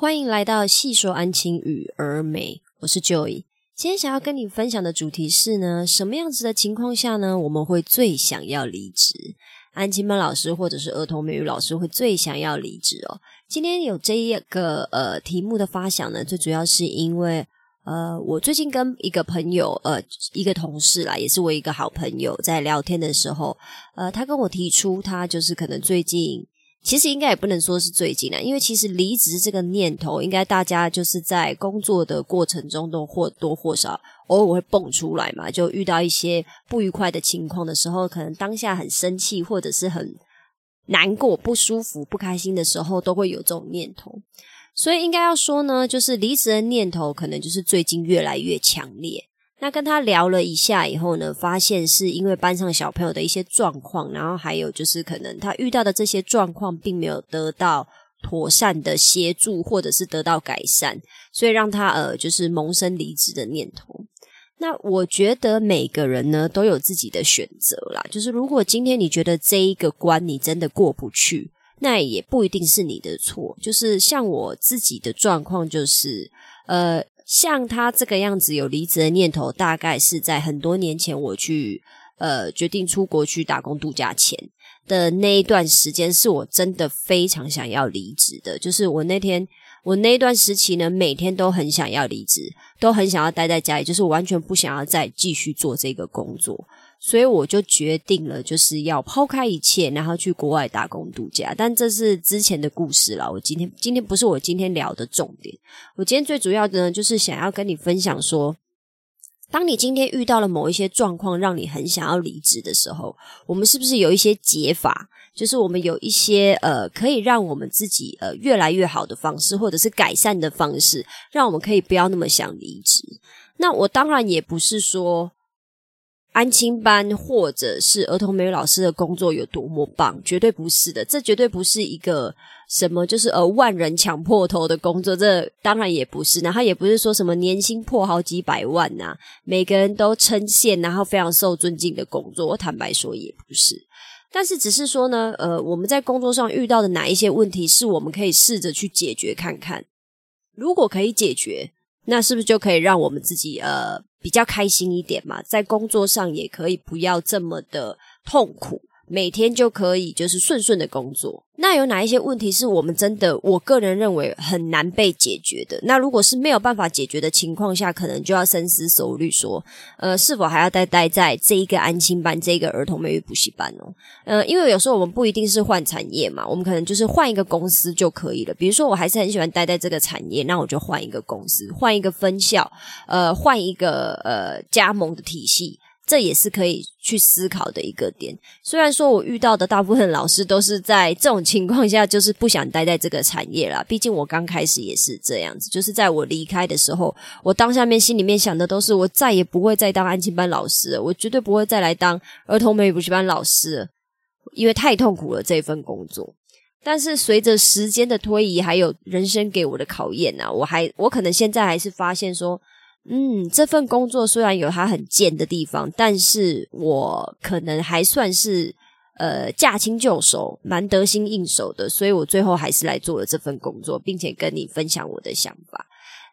欢迎来到细说安亲与儿美，我是 Joy。今天想要跟你分享的主题是呢，什么样子的情况下呢，我们会最想要离职？安亲班老师或者是儿童美语老师会最想要离职哦。今天有这一个呃题目的发想呢，最主要是因为呃，我最近跟一个朋友呃一个同事啦，也是我一个好朋友，在聊天的时候，呃，他跟我提出他就是可能最近。其实应该也不能说是最近了，因为其实离职这个念头，应该大家就是在工作的过程中都或多或少偶尔会蹦出来嘛。就遇到一些不愉快的情况的时候，可能当下很生气，或者是很难过、不舒服、不开心的时候，都会有这种念头。所以应该要说呢，就是离职的念头，可能就是最近越来越强烈。那跟他聊了一下以后呢，发现是因为班上小朋友的一些状况，然后还有就是可能他遇到的这些状况并没有得到妥善的协助，或者是得到改善，所以让他呃就是萌生离职的念头。那我觉得每个人呢都有自己的选择啦，就是如果今天你觉得这一个关你真的过不去，那也不一定是你的错。就是像我自己的状况，就是呃。像他这个样子有离职的念头，大概是在很多年前我去呃决定出国去打工度假前的那一段时间，是我真的非常想要离职的。就是我那天我那段时期呢，每天都很想要离职，都很想要待在家里，就是完全不想要再继续做这个工作。所以我就决定了，就是要抛开一切，然后去国外打工度假。但这是之前的故事了。我今天今天不是我今天聊的重点。我今天最主要的呢，就是想要跟你分享说，当你今天遇到了某一些状况，让你很想要离职的时候，我们是不是有一些解法？就是我们有一些呃，可以让我们自己呃越来越好的方式，或者是改善的方式，让我们可以不要那么想离职。那我当然也不是说。安亲班或者是儿童美语老师的工作有多么棒？绝对不是的，这绝对不是一个什么就是呃万人抢破头的工作，这当然也不是。然后也不是说什么年薪破好几百万呐，每个人都称羡，然后非常受尊敬的工作。我坦白说也不是，但是只是说呢，呃，我们在工作上遇到的哪一些问题，是我们可以试着去解决看看。如果可以解决，那是不是就可以让我们自己呃？比较开心一点嘛，在工作上也可以不要这么的痛苦。每天就可以就是顺顺的工作。那有哪一些问题是我们真的，我个人认为很难被解决的？那如果是没有办法解决的情况下，可能就要深思熟虑，说，呃，是否还要待待在这一个安亲班、这个儿童美语补习班哦？呃，因为有时候我们不一定是换产业嘛，我们可能就是换一个公司就可以了。比如说，我还是很喜欢待在这个产业，那我就换一个公司，换一个分校，呃，换一个呃加盟的体系。这也是可以去思考的一个点。虽然说我遇到的大部分老师都是在这种情况下，就是不想待在这个产业啦。毕竟我刚开始也是这样子，就是在我离开的时候，我当下面心里面想的都是，我再也不会再当安亲班老师，我绝对不会再来当儿童美语补习班老师，因为太痛苦了这份工作。但是随着时间的推移，还有人生给我的考验呢，我还我可能现在还是发现说。嗯，这份工作虽然有它很贱的地方，但是我可能还算是呃驾轻就熟，蛮得心应手的，所以我最后还是来做了这份工作，并且跟你分享我的想法。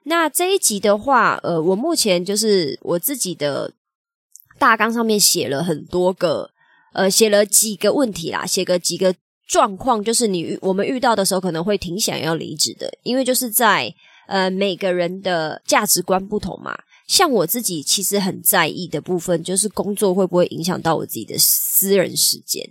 那这一集的话，呃，我目前就是我自己的大纲上面写了很多个，呃，写了几个问题啦，写个几个状况，就是你我们遇到的时候可能会挺想要离职的，因为就是在。呃，每个人的价值观不同嘛。像我自己其实很在意的部分，就是工作会不会影响到我自己的私人时间。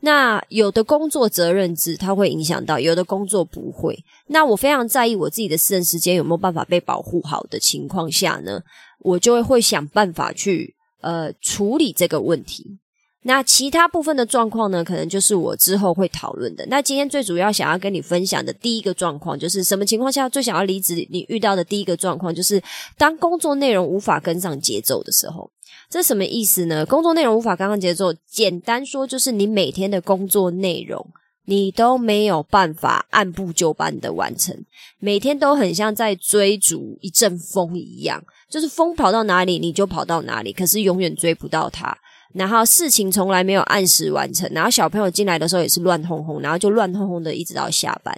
那有的工作责任制，它会影响到；有的工作不会。那我非常在意我自己的私人时间有没有办法被保护好的情况下呢，我就会会想办法去呃处理这个问题。那其他部分的状况呢？可能就是我之后会讨论的。那今天最主要想要跟你分享的第一个状况，就是什么情况下最想要离职？你遇到的第一个状况，就是当工作内容无法跟上节奏的时候。这什么意思呢？工作内容无法跟上节奏，简单说就是你每天的工作内容你都没有办法按部就班的完成，每天都很像在追逐一阵风一样，就是风跑到哪里你就跑到哪里，可是永远追不到它。然后事情从来没有按时完成，然后小朋友进来的时候也是乱哄哄，然后就乱哄哄的一直到下班。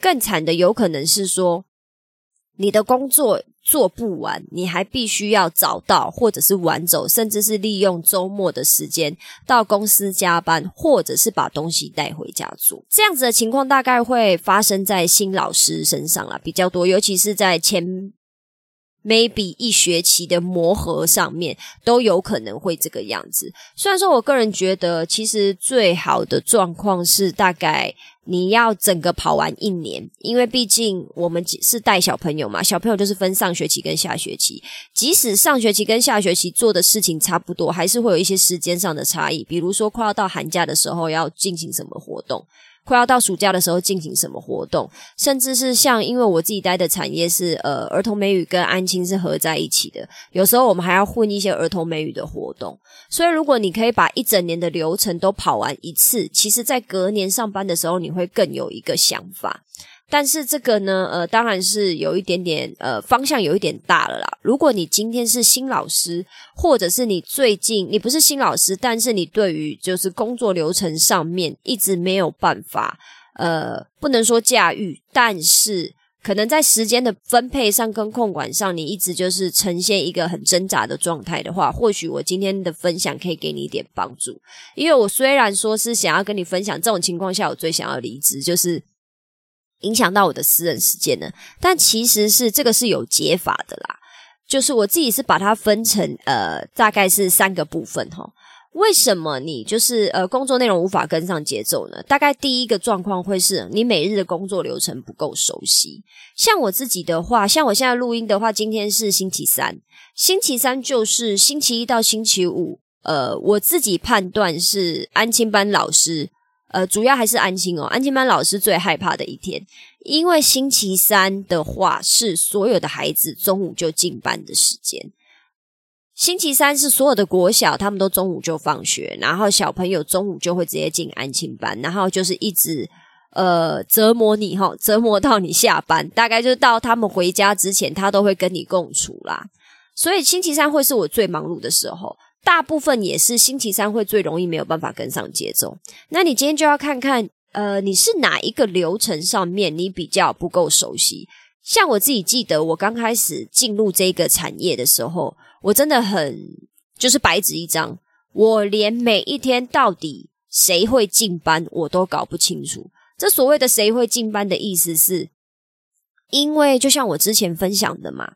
更惨的有可能是说，你的工作做不完，你还必须要早到，或者是晚走，甚至是利用周末的时间到公司加班，或者是把东西带回家做。这样子的情况大概会发生在新老师身上啦，比较多，尤其是在前。Maybe 一学期的磨合上面都有可能会这个样子。虽然说我个人觉得，其实最好的状况是大概你要整个跑完一年，因为毕竟我们是带小朋友嘛，小朋友就是分上学期跟下学期。即使上学期跟下学期做的事情差不多，还是会有一些时间上的差异。比如说快要到寒假的时候要进行什么活动。快要到暑假的时候进行什么活动，甚至是像因为我自己待的产业是呃儿童美语跟安亲是合在一起的，有时候我们还要混一些儿童美语的活动。所以如果你可以把一整年的流程都跑完一次，其实在隔年上班的时候你会更有一个想法。但是这个呢，呃，当然是有一点点，呃，方向有一点大了啦。如果你今天是新老师，或者是你最近你不是新老师，但是你对于就是工作流程上面一直没有办法，呃，不能说驾驭，但是可能在时间的分配上跟控管上，你一直就是呈现一个很挣扎的状态的话，或许我今天的分享可以给你一点帮助。因为我虽然说是想要跟你分享这种情况下，我最想要离职就是。影响到我的私人时间呢？但其实是这个是有解法的啦，就是我自己是把它分成呃，大概是三个部分哈。为什么你就是呃工作内容无法跟上节奏呢？大概第一个状况会是你每日的工作流程不够熟悉。像我自己的话，像我现在录音的话，今天是星期三，星期三就是星期一到星期五，呃，我自己判断是安亲班老师。呃，主要还是安心哦。安心班老师最害怕的一天，因为星期三的话是所有的孩子中午就进班的时间。星期三是所有的国小他们都中午就放学，然后小朋友中午就会直接进安心班，然后就是一直呃折磨你哈，折磨到你下班，大概就是到他们回家之前，他都会跟你共处啦。所以星期三会是我最忙碌的时候。大部分也是星期三会最容易没有办法跟上节奏。那你今天就要看看，呃，你是哪一个流程上面你比较不够熟悉？像我自己记得，我刚开始进入这个产业的时候，我真的很就是白纸一张，我连每一天到底谁会进班我都搞不清楚。这所谓的谁会进班的意思是，因为就像我之前分享的嘛。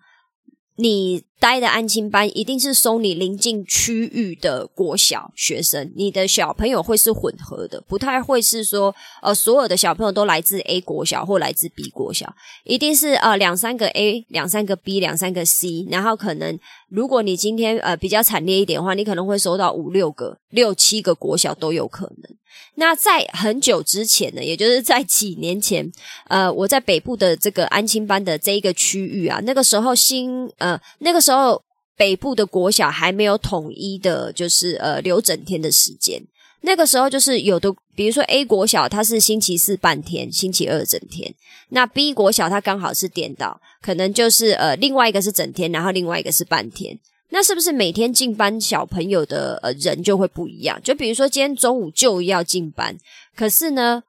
你待的安亲班一定是收你临近区域的国小学生，你的小朋友会是混合的，不太会是说呃所有的小朋友都来自 A 国小或来自 B 国小，一定是呃两三个 A，两三个 B，两三个 C，然后可能如果你今天呃比较惨烈一点的话，你可能会收到五六个、六七个国小都有可能。那在很久之前呢，也就是在几年前，呃，我在北部的这个安亲班的这一个区域啊，那个时候新呃，那个时候时候北部的国小还没有统一的，就是呃留整天的时间。那个时候就是有的，比如说 A 国小它是星期四半天，星期二整天；那 B 国小它刚好是颠倒，可能就是呃另外一个是整天，然后另外一个是半天。那是不是每天进班小朋友的呃人就会不一样？就比如说今天中午就要进班，可是呢，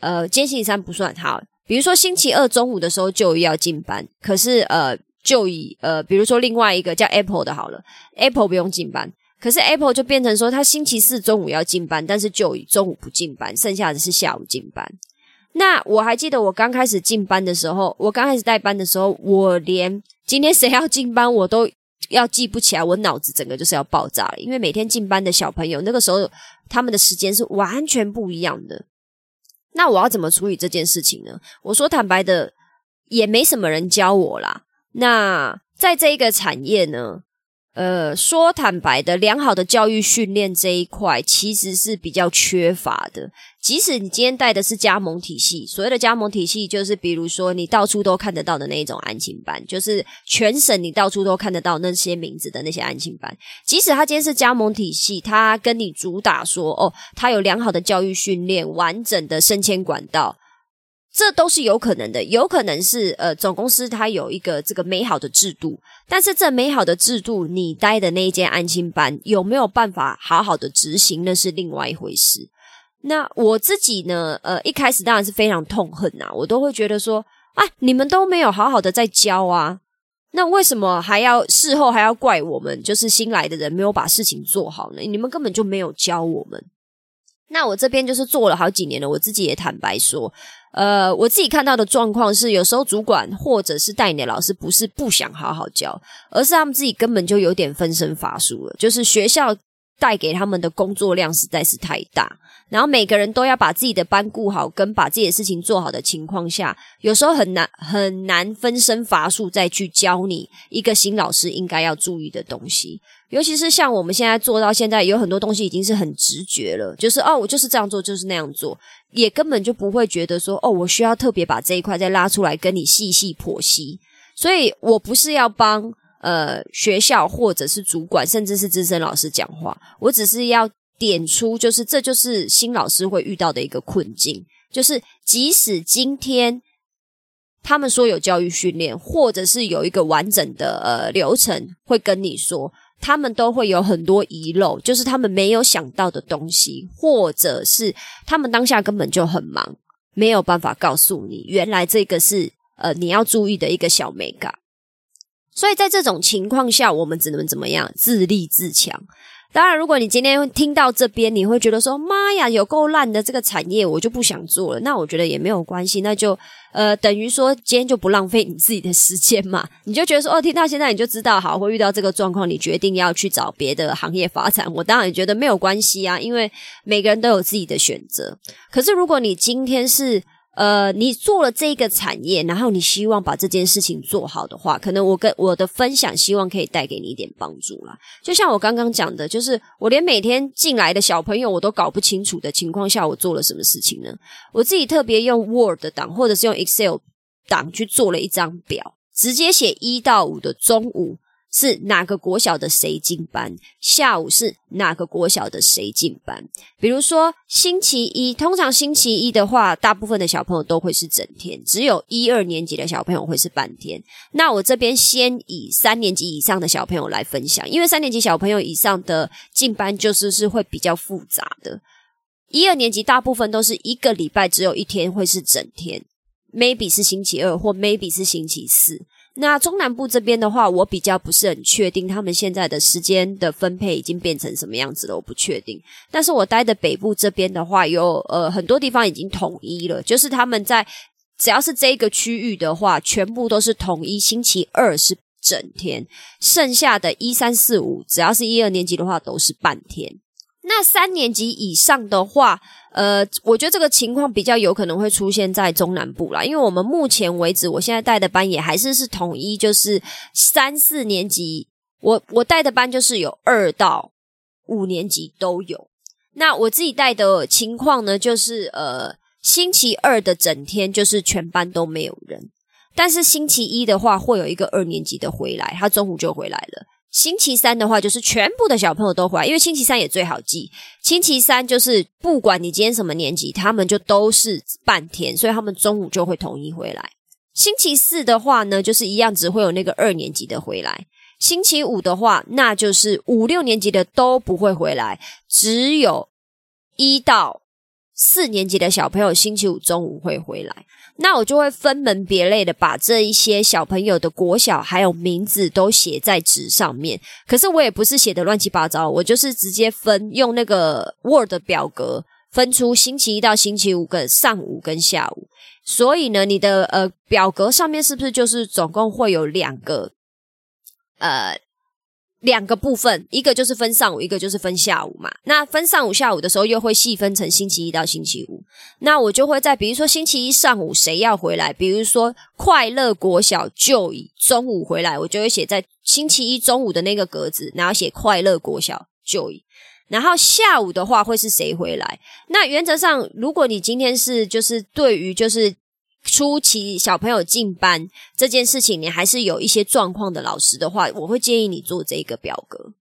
呃，今天星期三不算好。比如说星期二中午的时候就要进班，可是呃，就以呃，比如说另外一个叫 Apple 的好了，Apple 不用进班，可是 Apple 就变成说他星期四中午要进班，但是就以中午不进班，剩下的是下午进班。那我还记得我刚开始进班的时候，我刚开始带班的时候，我连今天谁要进班我都。要记不起来，我脑子整个就是要爆炸了。因为每天进班的小朋友，那个时候他们的时间是完全不一样的。那我要怎么处理这件事情呢？我说坦白的，也没什么人教我啦。那在这一个产业呢？呃，说坦白的，良好的教育训练这一块其实是比较缺乏的。即使你今天带的是加盟体系，所谓的加盟体系，就是比如说你到处都看得到的那一种安亲班，就是全省你到处都看得到那些名字的那些安亲班。即使他今天是加盟体系，他跟你主打说，哦，他有良好的教育训练，完整的升迁管道。这都是有可能的，有可能是呃总公司它有一个这个美好的制度，但是这美好的制度，你待的那一间安亲班有没有办法好好的执行，那是另外一回事。那我自己呢，呃，一开始当然是非常痛恨呐，我都会觉得说，啊，你们都没有好好的在教啊，那为什么还要事后还要怪我们？就是新来的人没有把事情做好呢？你们根本就没有教我们。那我这边就是做了好几年了，我自己也坦白说，呃，我自己看到的状况是，有时候主管或者是带你的老师不是不想好好教，而是他们自己根本就有点分身乏术了，就是学校。带给他们的工作量实在是太大，然后每个人都要把自己的班顾好，跟把自己的事情做好的情况下，有时候很难很难分身乏术再去教你一个新老师应该要注意的东西。尤其是像我们现在做到现在，有很多东西已经是很直觉了，就是哦，我就是这样做，就是那样做，也根本就不会觉得说哦，我需要特别把这一块再拉出来跟你细细剖析。所以我不是要帮。呃，学校或者是主管，甚至是资深老师讲话，我只是要点出，就是这就是新老师会遇到的一个困境，就是即使今天他们说有教育训练，或者是有一个完整的呃流程，会跟你说，他们都会有很多遗漏，就是他们没有想到的东西，或者是他们当下根本就很忙，没有办法告诉你，原来这个是呃你要注意的一个小美感。所以在这种情况下，我们只能怎么样？自立自强。当然，如果你今天听到这边，你会觉得说：“妈呀，有够烂的这个产业，我就不想做了。”那我觉得也没有关系，那就呃，等于说今天就不浪费你自己的时间嘛。你就觉得说：“哦，听到现在你就知道，好会遇到这个状况，你决定要去找别的行业发展。”我当然也觉得没有关系啊，因为每个人都有自己的选择。可是如果你今天是，呃，你做了这个产业，然后你希望把这件事情做好的话，可能我跟我的分享，希望可以带给你一点帮助啦。就像我刚刚讲的，就是我连每天进来的小朋友我都搞不清楚的情况下，我做了什么事情呢？我自己特别用 Word 档或者是用 Excel 档去做了一张表，直接写一到五的中午。是哪个国小的谁进班？下午是哪个国小的谁进班？比如说星期一，通常星期一的话，大部分的小朋友都会是整天，只有一二年级的小朋友会是半天。那我这边先以三年级以上的小朋友来分享，因为三年级小朋友以上的进班就是是会比较复杂的。一二年级大部分都是一个礼拜只有一天会是整天，maybe 是星期二或 maybe 是星期四。那中南部这边的话，我比较不是很确定他们现在的时间的分配已经变成什么样子了，我不确定。但是我待的北部这边的话，有呃很多地方已经统一了，就是他们在只要是这一个区域的话，全部都是统一星期二是整天，剩下的一三四五，只要是一二年级的话都是半天。那三年级以上的话，呃，我觉得这个情况比较有可能会出现在中南部啦，因为我们目前为止，我现在带的班也还是是统一，就是三四年级，我我带的班就是有二到五年级都有。那我自己带的情况呢，就是呃，星期二的整天就是全班都没有人，但是星期一的话会有一个二年级的回来，他中午就回来了。星期三的话，就是全部的小朋友都回来，因为星期三也最好记。星期三就是不管你今天什么年级，他们就都是半天，所以他们中午就会统一回来。星期四的话呢，就是一样，只会有那个二年级的回来。星期五的话，那就是五六年级的都不会回来，只有一到四年级的小朋友星期五中午会回来。那我就会分门别类的把这一些小朋友的国小还有名字都写在纸上面。可是我也不是写的乱七八糟，我就是直接分用那个 Word 表格分出星期一到星期五的上午跟下午。所以呢，你的呃表格上面是不是就是总共会有两个呃？两个部分，一个就是分上午，一个就是分下午嘛。那分上午、下午的时候，又会细分成星期一到星期五。那我就会在，比如说星期一上午谁要回来，比如说快乐国小就以中午回来，我就会写在星期一中午的那个格子，然后写快乐国小就以。然后下午的话会是谁回来？那原则上，如果你今天是就是对于就是。初期小朋友进班这件事情，你还是有一些状况的老师的话，我会建议你做这一个表格，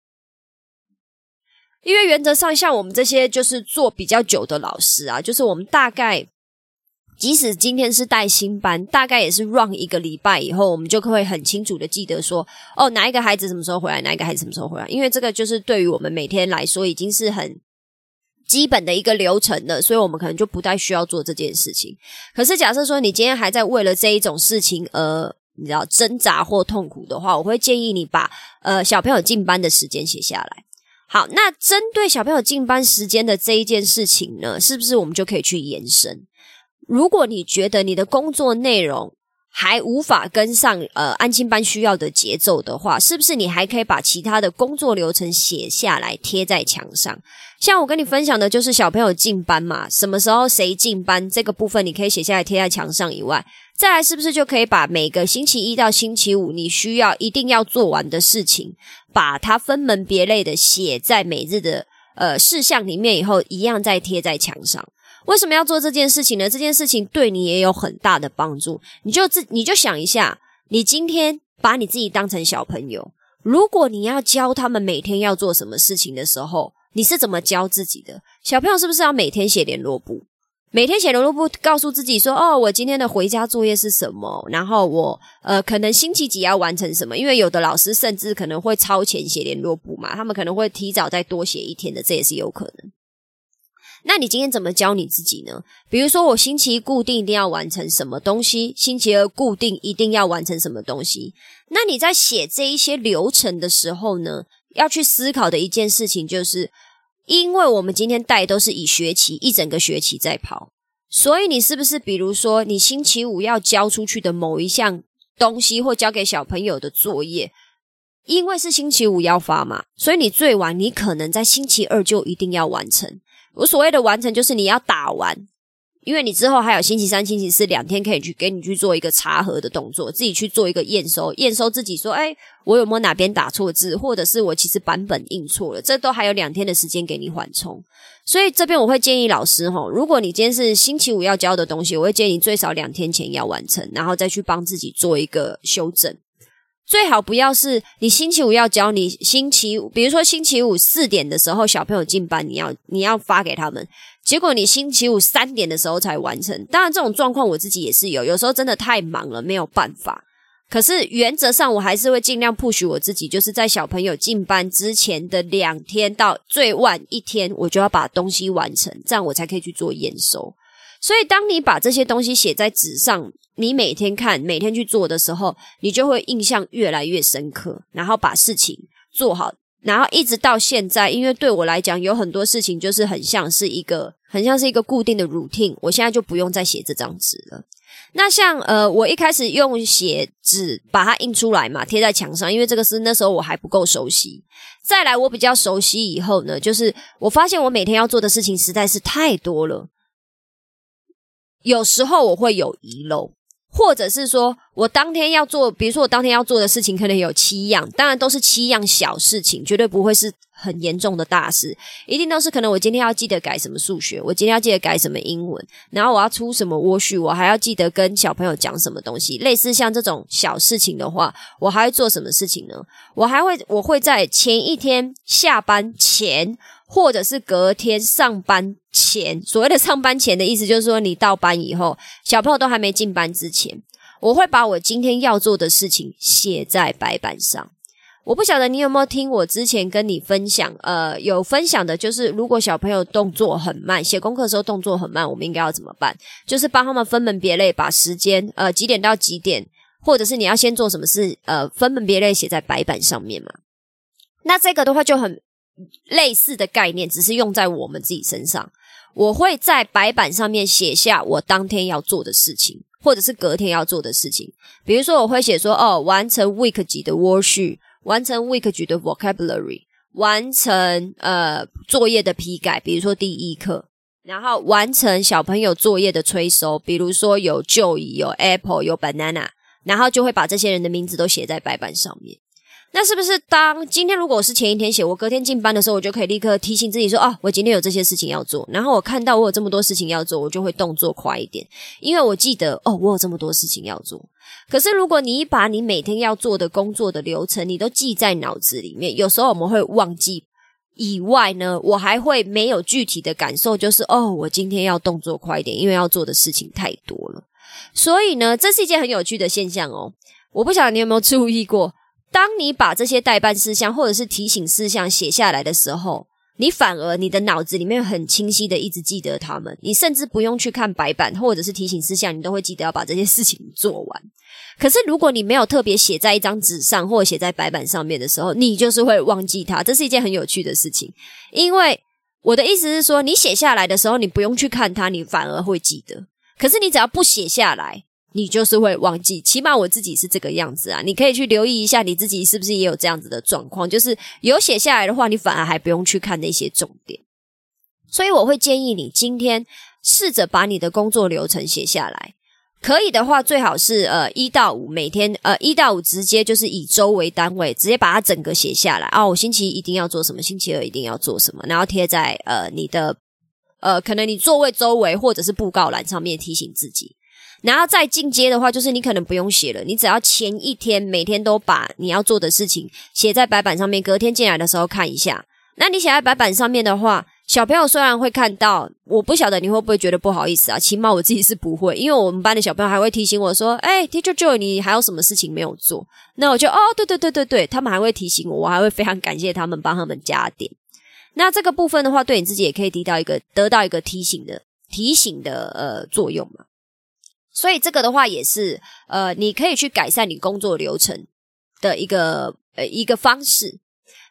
因为原则上像我们这些就是做比较久的老师啊，就是我们大概即使今天是带新班，大概也是 run 一个礼拜以后，我们就会很清楚的记得说，哦，哪一个孩子什么时候回来，哪一个孩子什么时候回来，因为这个就是对于我们每天来说已经是很。基本的一个流程的，所以我们可能就不太需要做这件事情。可是假设说你今天还在为了这一种事情而你知道挣扎或痛苦的话，我会建议你把呃小朋友进班的时间写下来。好，那针对小朋友进班时间的这一件事情呢，是不是我们就可以去延伸？如果你觉得你的工作内容，还无法跟上呃安亲班需要的节奏的话，是不是你还可以把其他的工作流程写下来贴在墙上？像我跟你分享的就是小朋友进班嘛，什么时候谁进班这个部分，你可以写下来贴在墙上以外，再来是不是就可以把每个星期一到星期五你需要一定要做完的事情，把它分门别类的写在每日的呃事项里面以后，一样再贴在墙上。为什么要做这件事情呢？这件事情对你也有很大的帮助。你就自你就想一下，你今天把你自己当成小朋友，如果你要教他们每天要做什么事情的时候，你是怎么教自己的？小朋友是不是要每天写联络簿？每天写联络簿，告诉自己说：“哦，我今天的回家作业是什么？然后我呃，可能星期几要完成什么？因为有的老师甚至可能会超前写联络簿嘛，他们可能会提早再多写一天的，这也是有可能。”那你今天怎么教你自己呢？比如说，我星期一固定一定要完成什么东西，星期二固定一定要完成什么东西。那你在写这一些流程的时候呢，要去思考的一件事情，就是因为我们今天带都是以学期一整个学期在跑，所以你是不是比如说，你星期五要交出去的某一项东西，或交给小朋友的作业，因为是星期五要发嘛，所以你最晚你可能在星期二就一定要完成。我所谓的完成，就是你要打完，因为你之后还有星期三、星期四两天可以去给你去做一个查核的动作，自己去做一个验收，验收自己说，哎，我有没有哪边打错字，或者是我其实版本印错了，这都还有两天的时间给你缓冲。所以这边我会建议老师哈，如果你今天是星期五要交的东西，我会建议你最少两天前要完成，然后再去帮自己做一个修正。最好不要是你星期五要教你星期五，比如说星期五四点的时候小朋友进班，你要你要发给他们，结果你星期五三点的时候才完成。当然这种状况我自己也是有，有时候真的太忙了没有办法。可是原则上我还是会尽量 push 我自己，就是在小朋友进班之前的两天到最晚一天，我就要把东西完成，这样我才可以去做验收。所以当你把这些东西写在纸上。你每天看、每天去做的时候，你就会印象越来越深刻，然后把事情做好，然后一直到现在，因为对我来讲，有很多事情就是很像是一个、很像是一个固定的 routine，我现在就不用再写这张纸了。那像呃，我一开始用写纸把它印出来嘛，贴在墙上，因为这个是那时候我还不够熟悉。再来，我比较熟悉以后呢，就是我发现我每天要做的事情实在是太多了，有时候我会有遗漏。或者是说我当天要做，比如说我当天要做的事情可能有七样，当然都是七样小事情，绝对不会是很严重的大事，一定都是可能我今天要记得改什么数学，我今天要记得改什么英文，然后我要出什么窝序，我还要记得跟小朋友讲什么东西，类似像这种小事情的话，我还会做什么事情呢？我还会我会在前一天下班前。或者是隔天上班前，所谓的上班前的意思，就是说你到班以后，小朋友都还没进班之前，我会把我今天要做的事情写在白板上。我不晓得你有没有听我之前跟你分享，呃，有分享的就是，如果小朋友动作很慢，写功课的时候动作很慢，我们应该要怎么办？就是帮他们分门别类，把时间，呃，几点到几点，或者是你要先做什么事，呃，分门别类写在白板上面嘛。那这个的话就很。类似的概念，只是用在我们自己身上。我会在白板上面写下我当天要做的事情，或者是隔天要做的事情。比如说，我会写说：“哦，完成 week 级的 worksheet，完成 week 级的 vocabulary，完成呃作业的批改。比如说第一课，然后完成小朋友作业的催收。比如说有 Joey，有 Apple，有 Banana，然后就会把这些人的名字都写在白板上面。”那是不是当今天如果我是前一天写，我隔天进班的时候，我就可以立刻提醒自己说：哦，我今天有这些事情要做。然后我看到我有这么多事情要做，我就会动作快一点，因为我记得哦，我有这么多事情要做。可是如果你把你每天要做的工作的流程，你都记在脑子里面，有时候我们会忘记。以外呢，我还会没有具体的感受，就是哦，我今天要动作快一点，因为要做的事情太多了。所以呢，这是一件很有趣的现象哦。我不晓得你有没有注意过。当你把这些代办事项或者是提醒事项写下来的时候，你反而你的脑子里面很清晰的一直记得他们，你甚至不用去看白板或者是提醒事项，你都会记得要把这些事情做完。可是如果你没有特别写在一张纸上或者写在白板上面的时候，你就是会忘记它。这是一件很有趣的事情，因为我的意思是说，你写下来的时候，你不用去看它，你反而会记得。可是你只要不写下来，你就是会忘记。起码我自己是这个样子啊，你可以去留意一下你自己是不是也有这样子的状况，就是有写下来的话，你反而还不用去看那些重点。所以我会建议你今天试着把你的工作流程写下来。可以的话，最好是呃一到五每天呃一到五直接就是以周为单位，直接把它整个写下来哦。我星期一一定要做什么，星期二一定要做什么，然后贴在呃你的呃可能你座位周围或者是布告栏上面提醒自己。然后再进阶的话，就是你可能不用写了，你只要前一天每天都把你要做的事情写在白板上面，隔天进来的时候看一下。那你写在白板上面的话。小朋友虽然会看到，我不晓得你会不会觉得不好意思啊？起码我自己是不会，因为我们班的小朋友还会提醒我说：“哎，Teacher Joy，你还有什么事情没有做？”那我就哦，对对对对对，他们还会提醒我，我还会非常感谢他们帮他们加点。那这个部分的话，对你自己也可以提到一个得到一个提醒的提醒的呃作用嘛。所以这个的话也是呃，你可以去改善你工作流程的一个呃一个方式。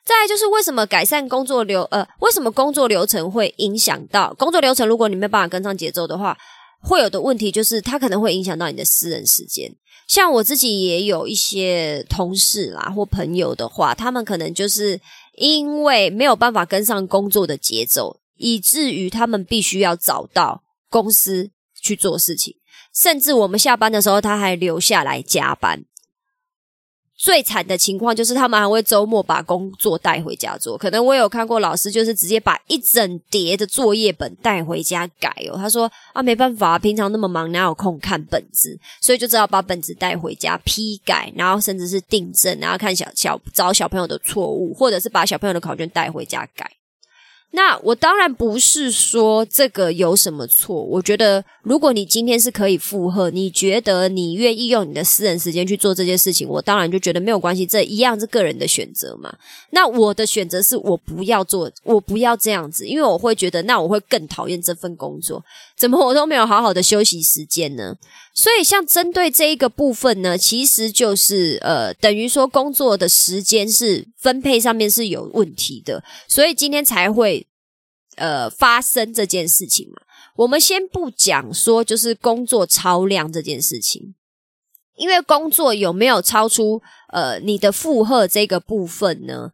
再就是为什么改善工作流呃，为什么工作流程会影响到工作流程？如果你没办法跟上节奏的话，会有的问题就是它可能会影响到你的私人时间。像我自己也有一些同事啦或朋友的话，他们可能就是因为没有办法跟上工作的节奏，以至于他们必须要找到公司去做事情，甚至我们下班的时候他还留下来加班。最惨的情况就是，他们还会周末把工作带回家做。可能我有看过老师，就是直接把一整叠的作业本带回家改哦。他说啊，没办法，平常那么忙，哪有空看本子？所以就只好把本子带回家批改，然后甚至是订正，然后看小小找小朋友的错误，或者是把小朋友的考卷带回家改。那我当然不是说这个有什么错，我觉得如果你今天是可以负荷，你觉得你愿意用你的私人时间去做这件事情，我当然就觉得没有关系，这一样是个人的选择嘛。那我的选择是我不要做，我不要这样子，因为我会觉得那我会更讨厌这份工作，怎么我都没有好好的休息时间呢？所以像针对这一个部分呢，其实就是呃，等于说工作的时间是分配上面是有问题的，所以今天才会呃发生这件事情嘛。我们先不讲说就是工作超量这件事情，因为工作有没有超出呃你的负荷这个部分呢？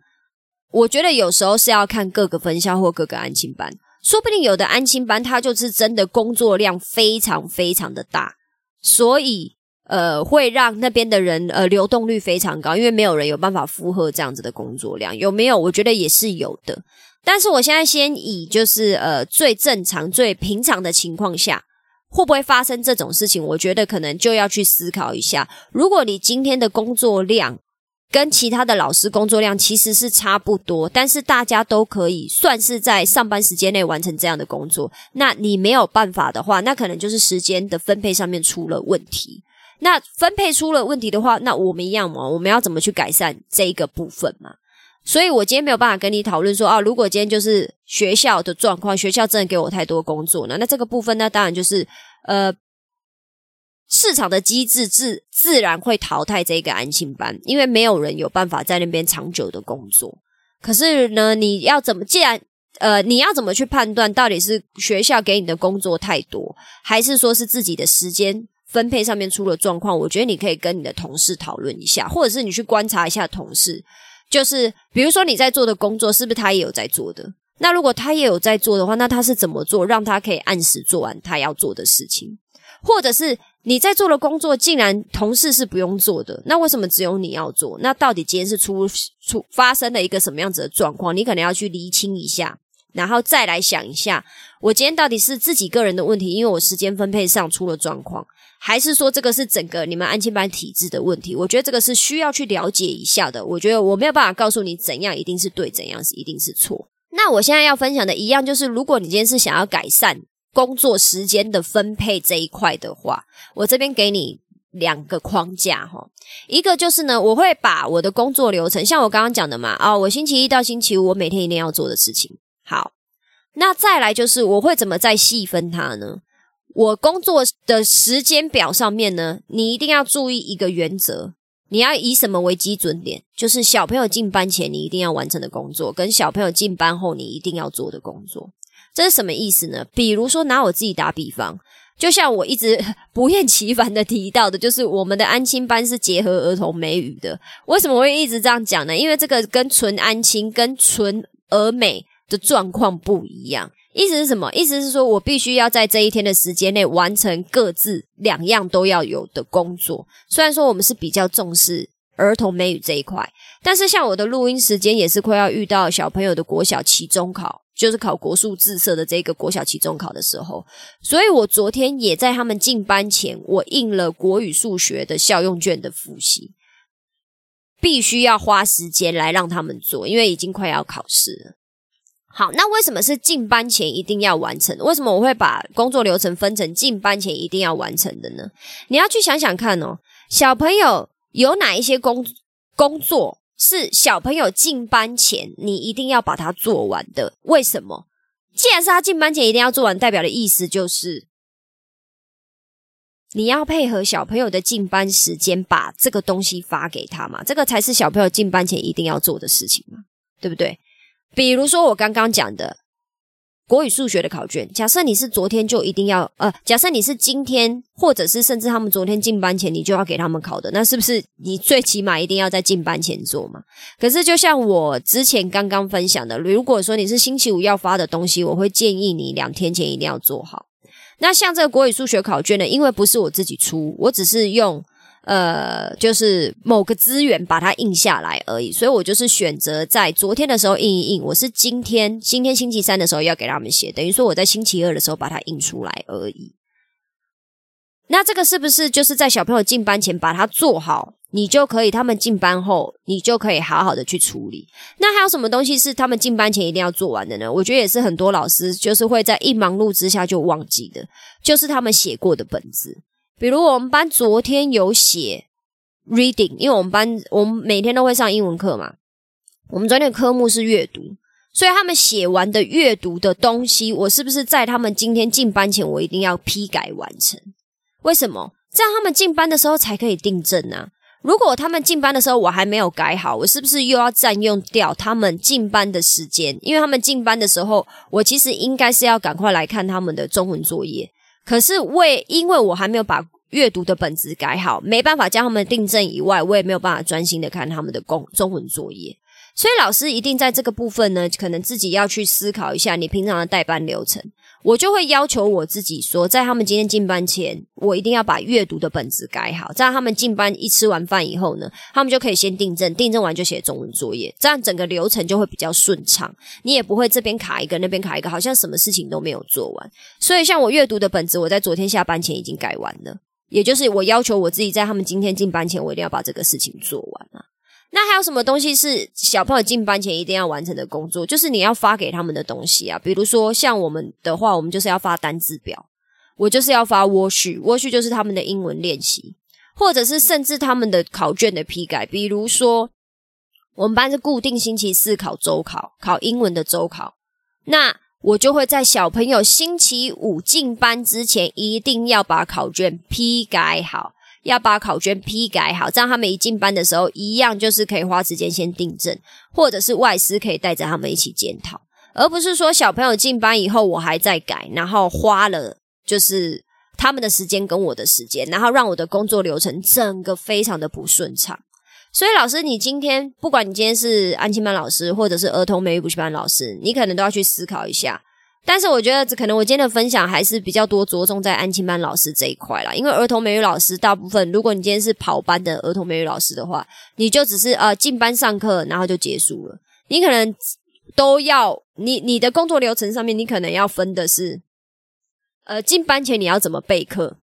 我觉得有时候是要看各个分校或各个安亲班，说不定有的安亲班它就是真的工作量非常非常的大。所以，呃，会让那边的人呃流动率非常高，因为没有人有办法负荷这样子的工作量，有没有？我觉得也是有的。但是我现在先以就是呃最正常、最平常的情况下，会不会发生这种事情？我觉得可能就要去思考一下。如果你今天的工作量，跟其他的老师工作量其实是差不多，但是大家都可以算是在上班时间内完成这样的工作。那你没有办法的话，那可能就是时间的分配上面出了问题。那分配出了问题的话，那我们一样嘛，我们要怎么去改善这一个部分嘛？所以我今天没有办法跟你讨论说啊，如果今天就是学校的状况，学校真的给我太多工作呢，那这个部分呢，当然就是呃。市场的机制自自然会淘汰这个安心班，因为没有人有办法在那边长久的工作。可是呢，你要怎么？既然呃，你要怎么去判断到底是学校给你的工作太多，还是说是自己的时间分配上面出了状况？我觉得你可以跟你的同事讨论一下，或者是你去观察一下同事，就是比如说你在做的工作是不是他也有在做的？那如果他也有在做的话，那他是怎么做，让他可以按时做完他要做的事情？或者是你在做的工作，竟然同事是不用做的，那为什么只有你要做？那到底今天是出出发生了一个什么样子的状况？你可能要去厘清一下，然后再来想一下，我今天到底是自己个人的问题，因为我时间分配上出了状况，还是说这个是整个你们安亲班体制的问题？我觉得这个是需要去了解一下的。我觉得我没有办法告诉你怎样一定是对，怎样是一定是错。那我现在要分享的一样就是，如果你今天是想要改善。工作时间的分配这一块的话，我这边给你两个框架哈。一个就是呢，我会把我的工作流程，像我刚刚讲的嘛，啊，我星期一到星期五我每天一定要做的事情。好，那再来就是我会怎么再细分它呢？我工作的时间表上面呢，你一定要注意一个原则，你要以什么为基准点？就是小朋友进班前你一定要完成的工作，跟小朋友进班后你一定要做的工作。这是什么意思呢？比如说拿我自己打比方，就像我一直 不厌其烦的提到的，就是我们的安亲班是结合儿童美语的。为什么会一直这样讲呢？因为这个跟纯安亲跟纯儿美的状况不一样。意思是什么？意思是说我必须要在这一天的时间内完成各自两样都要有的工作。虽然说我们是比较重视儿童美语这一块，但是像我的录音时间也是快要遇到小朋友的国小期中考。就是考国数自设的这个国小期中考的时候，所以我昨天也在他们进班前，我印了国语、数学的校用卷的复习，必须要花时间来让他们做，因为已经快要考试了。好，那为什么是进班前一定要完成？为什么我会把工作流程分成进班前一定要完成的呢？你要去想想看哦，小朋友有哪一些工工作？是小朋友进班前，你一定要把它做完的。为什么？既然是他进班前一定要做完，代表的意思就是你要配合小朋友的进班时间，把这个东西发给他嘛。这个才是小朋友进班前一定要做的事情嘛，对不对？比如说我刚刚讲的。国语、数学的考卷，假设你是昨天就一定要，呃，假设你是今天，或者是甚至他们昨天进班前你就要给他们考的，那是不是你最起码一定要在进班前做嘛？可是就像我之前刚刚分享的，如果说你是星期五要发的东西，我会建议你两天前一定要做好。那像这个国语、数学考卷呢，因为不是我自己出，我只是用。呃，就是某个资源把它印下来而已，所以我就是选择在昨天的时候印一印。我是今天今天星期三的时候要给他们写，等于说我在星期二的时候把它印出来而已。那这个是不是就是在小朋友进班前把它做好，你就可以他们进班后你就可以好好的去处理？那还有什么东西是他们进班前一定要做完的呢？我觉得也是很多老师就是会在一忙碌之下就忘记的，就是他们写过的本子。比如我们班昨天有写 reading，因为我们班我们每天都会上英文课嘛。我们昨天的科目是阅读，所以他们写完的阅读的东西，我是不是在他们今天进班前，我一定要批改完成？为什么？这样他们进班的时候才可以订正呢？如果他们进班的时候我还没有改好，我是不是又要占用掉他们进班的时间？因为他们进班的时候，我其实应该是要赶快来看他们的中文作业。可是为因为我还没有把阅读的本子改好，没办法将他们订正以外，我也没有办法专心的看他们的公中文作业。所以老师一定在这个部分呢，可能自己要去思考一下你平常的代班流程。我就会要求我自己说，在他们今天进班前，我一定要把阅读的本子改好。这样他们进班一吃完饭以后呢，他们就可以先订正，订正完就写中文作业，这样整个流程就会比较顺畅。你也不会这边卡一个，那边卡一个，好像什么事情都没有做完。所以像我阅读的本子，我在昨天下班前已经改完了，也就是我要求我自己，在他们今天进班前，我一定要把这个事情做完。那还有什么东西是小朋友进班前一定要完成的工作？就是你要发给他们的东西啊。比如说像我们的话，我们就是要发单字表，我就是要发 wo shu，wo shu 就是他们的英文练习，或者是甚至他们的考卷的批改。比如说，我们班是固定星期四考周考，考英文的周考，那我就会在小朋友星期五进班之前，一定要把考卷批改好。要把考卷批改好，这样他们一进班的时候，一样就是可以花时间先订正，或者是外师可以带着他们一起检讨，而不是说小朋友进班以后我还在改，然后花了就是他们的时间跟我的时间，然后让我的工作流程整个非常的不顺畅。所以老师，你今天不管你今天是安亲班老师，或者是儿童美语补习班老师，你可能都要去思考一下。但是我觉得，可能我今天的分享还是比较多着重在安亲班老师这一块啦。因为儿童美语老师大部分，如果你今天是跑班的儿童美语老师的话，你就只是呃进班上课，然后就结束了。你可能都要你你的工作流程上面，你可能要分的是，呃进班前你要怎么备课，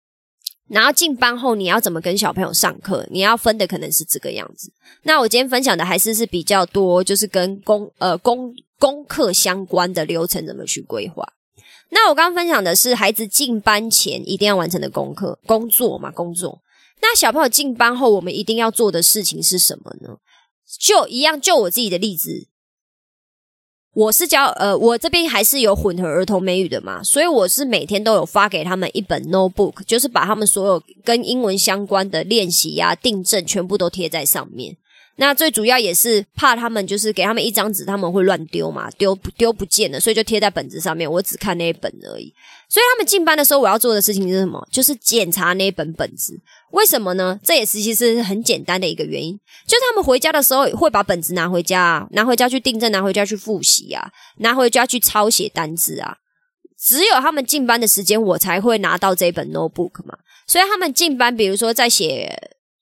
然后进班后你要怎么跟小朋友上课，你要分的可能是这个样子。那我今天分享的还是是比较多，就是跟公呃公。功课相关的流程怎么去规划？那我刚刚分享的是孩子进班前一定要完成的功课工作嘛？工作。那小朋友进班后，我们一定要做的事情是什么呢？就一样，就我自己的例子我是教呃，我这边还是有混合儿童美语的嘛，所以我是每天都有发给他们一本 notebook，就是把他们所有跟英文相关的练习呀、订正全部都贴在上面。那最主要也是怕他们就是给他们一张纸，他们会乱丢嘛，丢丢不见了，所以就贴在本子上面。我只看那一本而已。所以他们进班的时候，我要做的事情是什么？就是检查那一本本子。为什么呢？这也是其实很简单的一个原因，就是他们回家的时候会把本子拿回家，拿回家去订正，拿回家去复习啊，拿回家去抄写单字啊。只有他们进班的时间，我才会拿到这本 notebook 嘛。所以他们进班，比如说在写。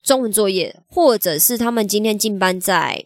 中文作业，或者是他们今天进班在，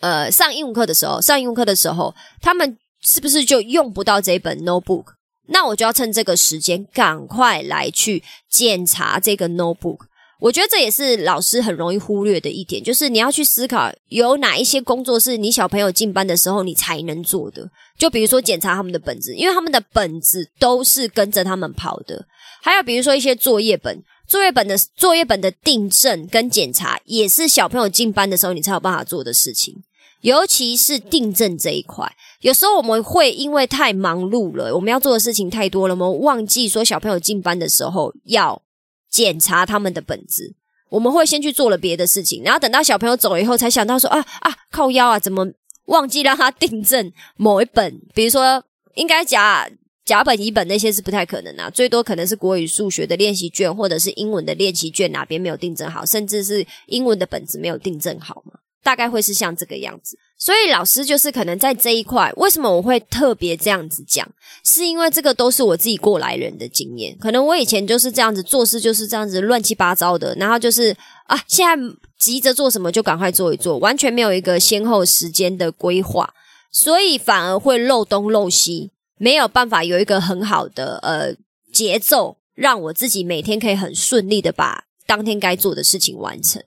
呃，上英文课的时候，上英文课的时候，他们是不是就用不到这本 notebook？那我就要趁这个时间，赶快来去检查这个 notebook。我觉得这也是老师很容易忽略的一点，就是你要去思考有哪一些工作是你小朋友进班的时候你才能做的。就比如说检查他们的本子，因为他们的本子都是跟着他们跑的。还有比如说一些作业本。作业本的作业本的订正跟检查，也是小朋友进班的时候你才有办法做的事情。尤其是订正这一块，有时候我们会因为太忙碌了，我们要做的事情太多了，我们忘记说小朋友进班的时候要检查他们的本子。我们会先去做了别的事情，然后等到小朋友走了以后，才想到说啊啊，靠腰啊，怎么忘记让他订正某一本？比如说，应该讲。甲本、乙本那些是不太可能啊，最多可能是国语、数学的练习卷，或者是英文的练习卷哪边没有订正好，甚至是英文的本子没有订正好嘛，大概会是像这个样子。所以老师就是可能在这一块，为什么我会特别这样子讲？是因为这个都是我自己过来人的经验，可能我以前就是这样子做事，就是这样子乱七八糟的，然后就是啊，现在急着做什么就赶快做一做，完全没有一个先后时间的规划，所以反而会漏东漏西。没有办法有一个很好的呃节奏，让我自己每天可以很顺利的把当天该做的事情完成。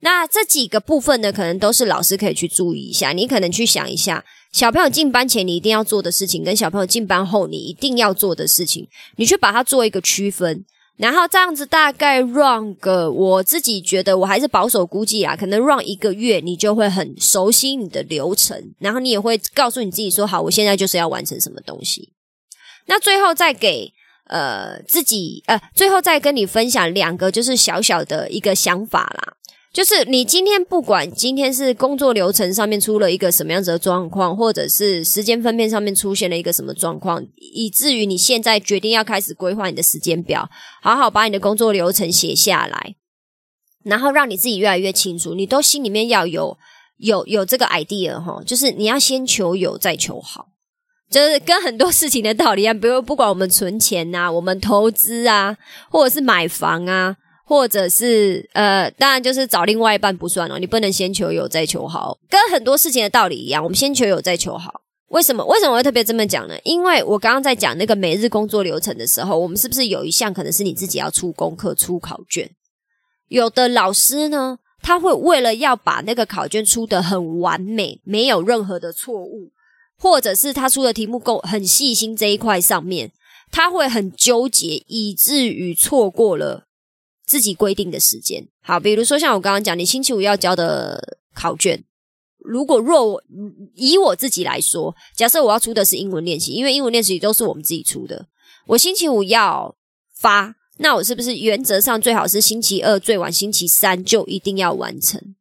那这几个部分呢，可能都是老师可以去注意一下。你可能去想一下，小朋友进班前你一定要做的事情，跟小朋友进班后你一定要做的事情，你去把它做一个区分。然后这样子大概 run 个，我自己觉得我还是保守估计啊，可能 run 一个月，你就会很熟悉你的流程，然后你也会告诉你自己说，好，我现在就是要完成什么东西。那最后再给呃自己呃，最后再跟你分享两个就是小小的一个想法啦。就是你今天不管今天是工作流程上面出了一个什么样子的状况，或者是时间分配上面出现了一个什么状况，以至于你现在决定要开始规划你的时间表，好好把你的工作流程写下来，然后让你自己越来越清楚，你都心里面要有有有这个 idea 哈，就是你要先求有再求好，就是跟很多事情的道理一样，比如不管我们存钱啊，我们投资啊，或者是买房啊。或者是呃，当然就是找另外一半不算哦，你不能先求有再求好，跟很多事情的道理一样，我们先求有再求好。为什么？为什么会特别这么讲呢？因为我刚刚在讲那个每日工作流程的时候，我们是不是有一项可能是你自己要出功课、出考卷？有的老师呢，他会为了要把那个考卷出的很完美，没有任何的错误，或者是他出的题目够很细心这一块上面，他会很纠结，以至于错过了。自己规定的时间，好，比如说像我刚刚讲，你星期五要交的考卷，如果若我以我自己来说，假设我要出的是英文练习，因为英文练习都是我们自己出的，我星期五要发，那我是不是原则上最好是星期二最晚星期三就一定要完成？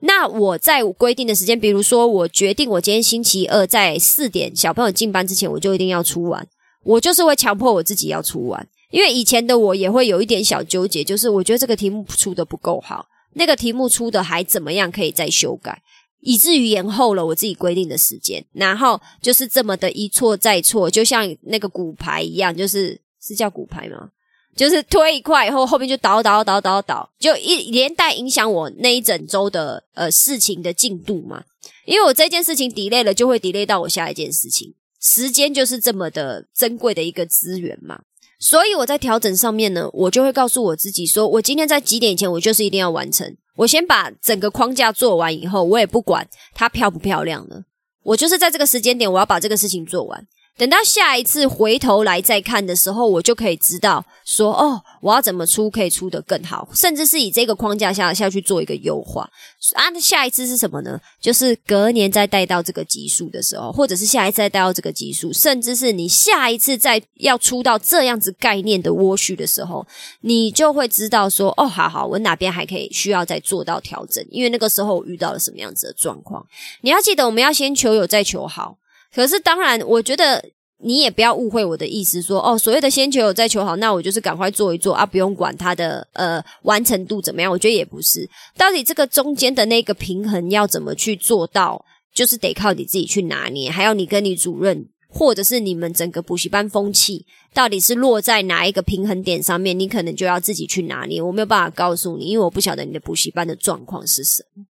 那我在规定的时间，比如说我决定我今天星期二在四点小朋友进班之前，我就一定要出完，我就是会强迫我自己要出完。因为以前的我也会有一点小纠结，就是我觉得这个题目出的不够好，那个题目出的还怎么样，可以再修改，以至于延后了我自己规定的时间，然后就是这么的一错再错，就像那个骨牌一样，就是是叫骨牌吗？就是推一块以后，后面就倒倒倒倒倒，就一连带影响我那一整周的呃事情的进度嘛。因为我这件事情 delay 了，就会 delay 到我下一件事情，时间就是这么的珍贵的一个资源嘛。所以我在调整上面呢，我就会告诉我自己说，我今天在几点以前，我就是一定要完成。我先把整个框架做完以后，我也不管它漂不漂亮了，我就是在这个时间点，我要把这个事情做完。等到下一次回头来再看的时候，我就可以知道说，哦，我要怎么出可以出得更好，甚至是以这个框架下下去做一个优化啊。那下一次是什么呢？就是隔年再带到这个级数的时候，或者是下一次再带到这个级数，甚至是你下一次再要出到这样子概念的窝序的时候，你就会知道说，哦，好好，我哪边还可以需要再做到调整，因为那个时候我遇到了什么样子的状况。你要记得，我们要先求有，再求好。可是，当然，我觉得你也不要误会我的意思，说哦，所谓的先求有再求好，那我就是赶快做一做啊，不用管它的呃完成度怎么样。我觉得也不是，到底这个中间的那个平衡要怎么去做到，就是得靠你自己去拿捏。还有你跟你主任，或者是你们整个补习班风气，到底是落在哪一个平衡点上面，你可能就要自己去拿捏。我没有办法告诉你，因为我不晓得你的补习班的状况是什么。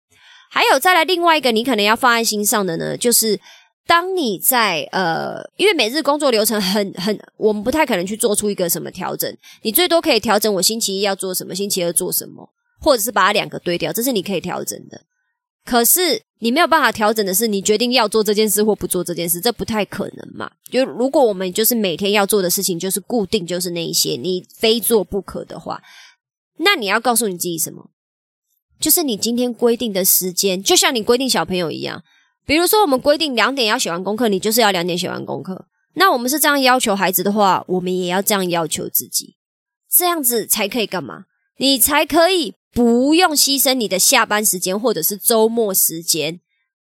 还有再来另外一个，你可能要放在心上的呢，就是。当你在呃，因为每日工作流程很很，我们不太可能去做出一个什么调整。你最多可以调整我星期一要做什么，星期二做什么，或者是把它两个对掉，这是你可以调整的。可是你没有办法调整的是，你决定要做这件事或不做这件事，这不太可能嘛？就如果我们就是每天要做的事情就是固定，就是那一些，你非做不可的话，那你要告诉你自己什么？就是你今天规定的时间，就像你规定小朋友一样。比如说，我们规定两点要写完功课，你就是要两点写完功课。那我们是这样要求孩子的话，我们也要这样要求自己，这样子才可以干嘛？你才可以不用牺牲你的下班时间或者是周末时间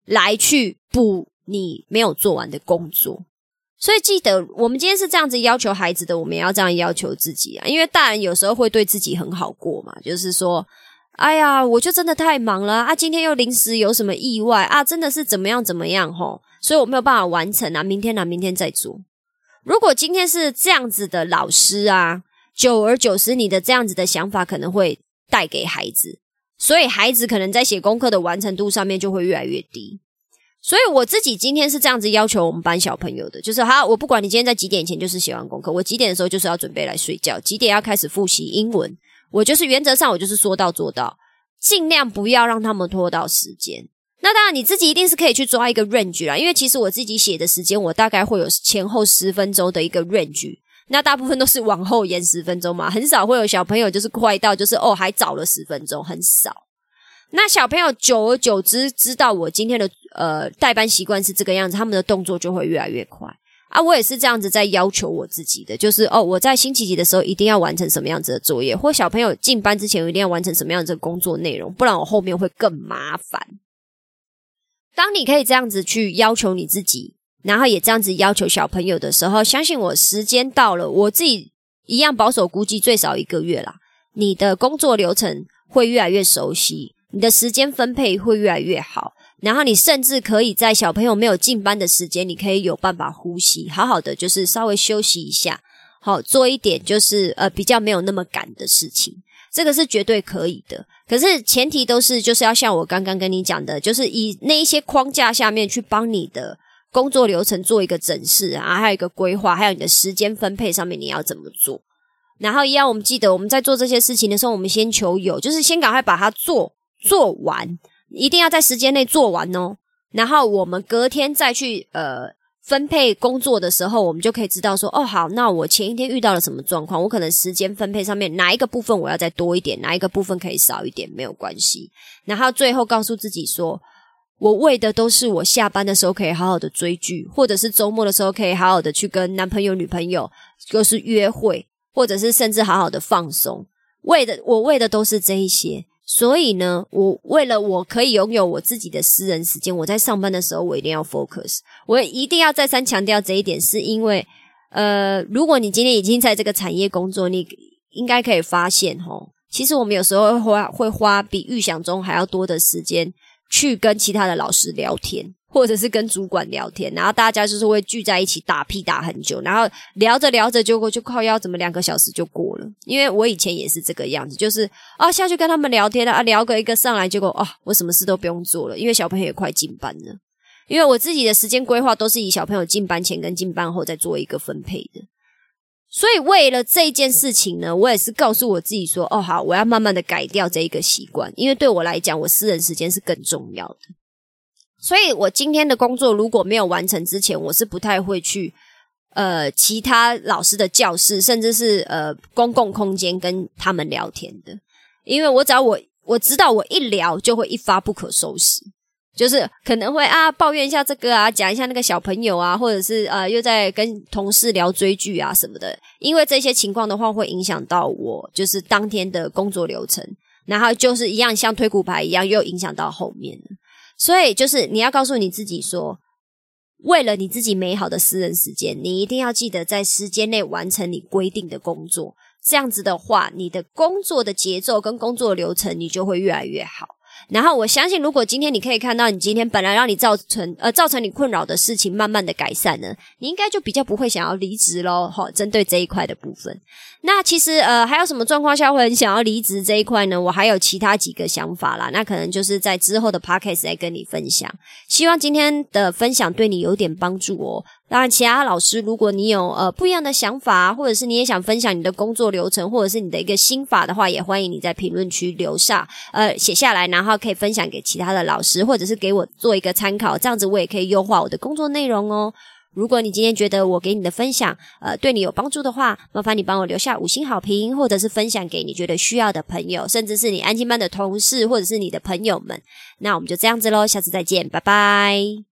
来去补你没有做完的工作。所以记得，我们今天是这样子要求孩子的，我们也要这样要求自己啊。因为大人有时候会对自己很好过嘛，就是说。哎呀，我就真的太忙了啊！今天又临时有什么意外啊？真的是怎么样怎么样吼，所以我没有办法完成啊！明天呢？明天再做。如果今天是这样子的老师啊，久而久之，你的这样子的想法可能会带给孩子，所以孩子可能在写功课的完成度上面就会越来越低。所以我自己今天是这样子要求我们班小朋友的，就是好，我不管你今天在几点前就是写完功课，我几点的时候就是要准备来睡觉，几点要开始复习英文。我就是原则上，我就是说到做到，尽量不要让他们拖到时间。那当然，你自己一定是可以去抓一个 range 啦，因为其实我自己写的时间，我大概会有前后十分钟的一个 range。那大部分都是往后延十分钟嘛，很少会有小朋友就是快到就是哦还早了十分钟，很少。那小朋友久而久之知道我今天的呃代班习惯是这个样子，他们的动作就会越来越快。啊，我也是这样子在要求我自己的，就是哦，我在星期几的时候一定要完成什么样子的作业，或小朋友进班之前我一定要完成什么样子的工作内容，不然我后面会更麻烦。当你可以这样子去要求你自己，然后也这样子要求小朋友的时候，相信我，时间到了，我自己一样保守估计最少一个月啦，你的工作流程会越来越熟悉，你的时间分配会越来越好。然后你甚至可以在小朋友没有进班的时间，你可以有办法呼吸，好好的就是稍微休息一下，好做一点就是呃比较没有那么赶的事情，这个是绝对可以的。可是前提都是就是要像我刚刚跟你讲的，就是以那一些框架下面去帮你的工作流程做一个整饰啊，还有一个规划，还有你的时间分配上面你要怎么做。然后一样，我们记得我们在做这些事情的时候，我们先求有，就是先赶快把它做做完。一定要在时间内做完哦，然后我们隔天再去呃分配工作的时候，我们就可以知道说，哦好，那我前一天遇到了什么状况，我可能时间分配上面哪一个部分我要再多一点，哪一个部分可以少一点，没有关系。然后最后告诉自己说，我为的都是我下班的时候可以好好的追剧，或者是周末的时候可以好好的去跟男朋友、女朋友就是约会，或者是甚至好好的放松。为的，我为的都是这一些。所以呢，我为了我可以拥有我自己的私人时间，我在上班的时候我一定要 focus，我一定要再三强调这一点，是因为，呃，如果你今天已经在这个产业工作，你应该可以发现，吼，其实我们有时候会花会花比预想中还要多的时间去跟其他的老师聊天。或者是跟主管聊天，然后大家就是会聚在一起打屁打很久，然后聊着聊着就过就靠腰，怎么两个小时就过了？因为我以前也是这个样子，就是啊下去跟他们聊天了啊，聊个一个上来，结果啊我什么事都不用做了，因为小朋友也快进班了。因为我自己的时间规划都是以小朋友进班前跟进班后再做一个分配的，所以为了这件事情呢，我也是告诉我自己说，哦好，我要慢慢的改掉这一个习惯，因为对我来讲，我私人时间是更重要的。所以，我今天的工作如果没有完成之前，我是不太会去呃其他老师的教室，甚至是呃公共空间跟他们聊天的，因为我只要我我知道我一聊就会一发不可收拾。就是可能会啊抱怨一下这个啊，讲一下那个小朋友啊，或者是呃又在跟同事聊追剧啊什么的。因为这些情况的话，会影响到我就是当天的工作流程，然后就是一样像推骨牌一样，又影响到后面所以就是你要告诉你自己说，为了你自己美好的私人时间，你一定要记得在时间内完成你规定的工作。这样子的话，你的工作的节奏跟工作流程，你就会越来越好。然后我相信，如果今天你可以看到你今天本来让你造成呃造成你困扰的事情慢慢的改善呢，你应该就比较不会想要离职喽。哈，针对这一块的部分，那其实呃还有什么状况下会很想要离职这一块呢？我还有其他几个想法啦，那可能就是在之后的 podcast 来跟你分享。希望今天的分享对你有点帮助哦。当然，其他老师，如果你有呃不一样的想法，或者是你也想分享你的工作流程，或者是你的一个心法的话，也欢迎你在评论区留下，呃写下来，然后可以分享给其他的老师，或者是给我做一个参考，这样子我也可以优化我的工作内容哦。如果你今天觉得我给你的分享呃对你有帮助的话，麻烦你帮我留下五星好评，或者是分享给你觉得需要的朋友，甚至是你安静班的同事，或者是你的朋友们。那我们就这样子喽，下次再见，拜拜。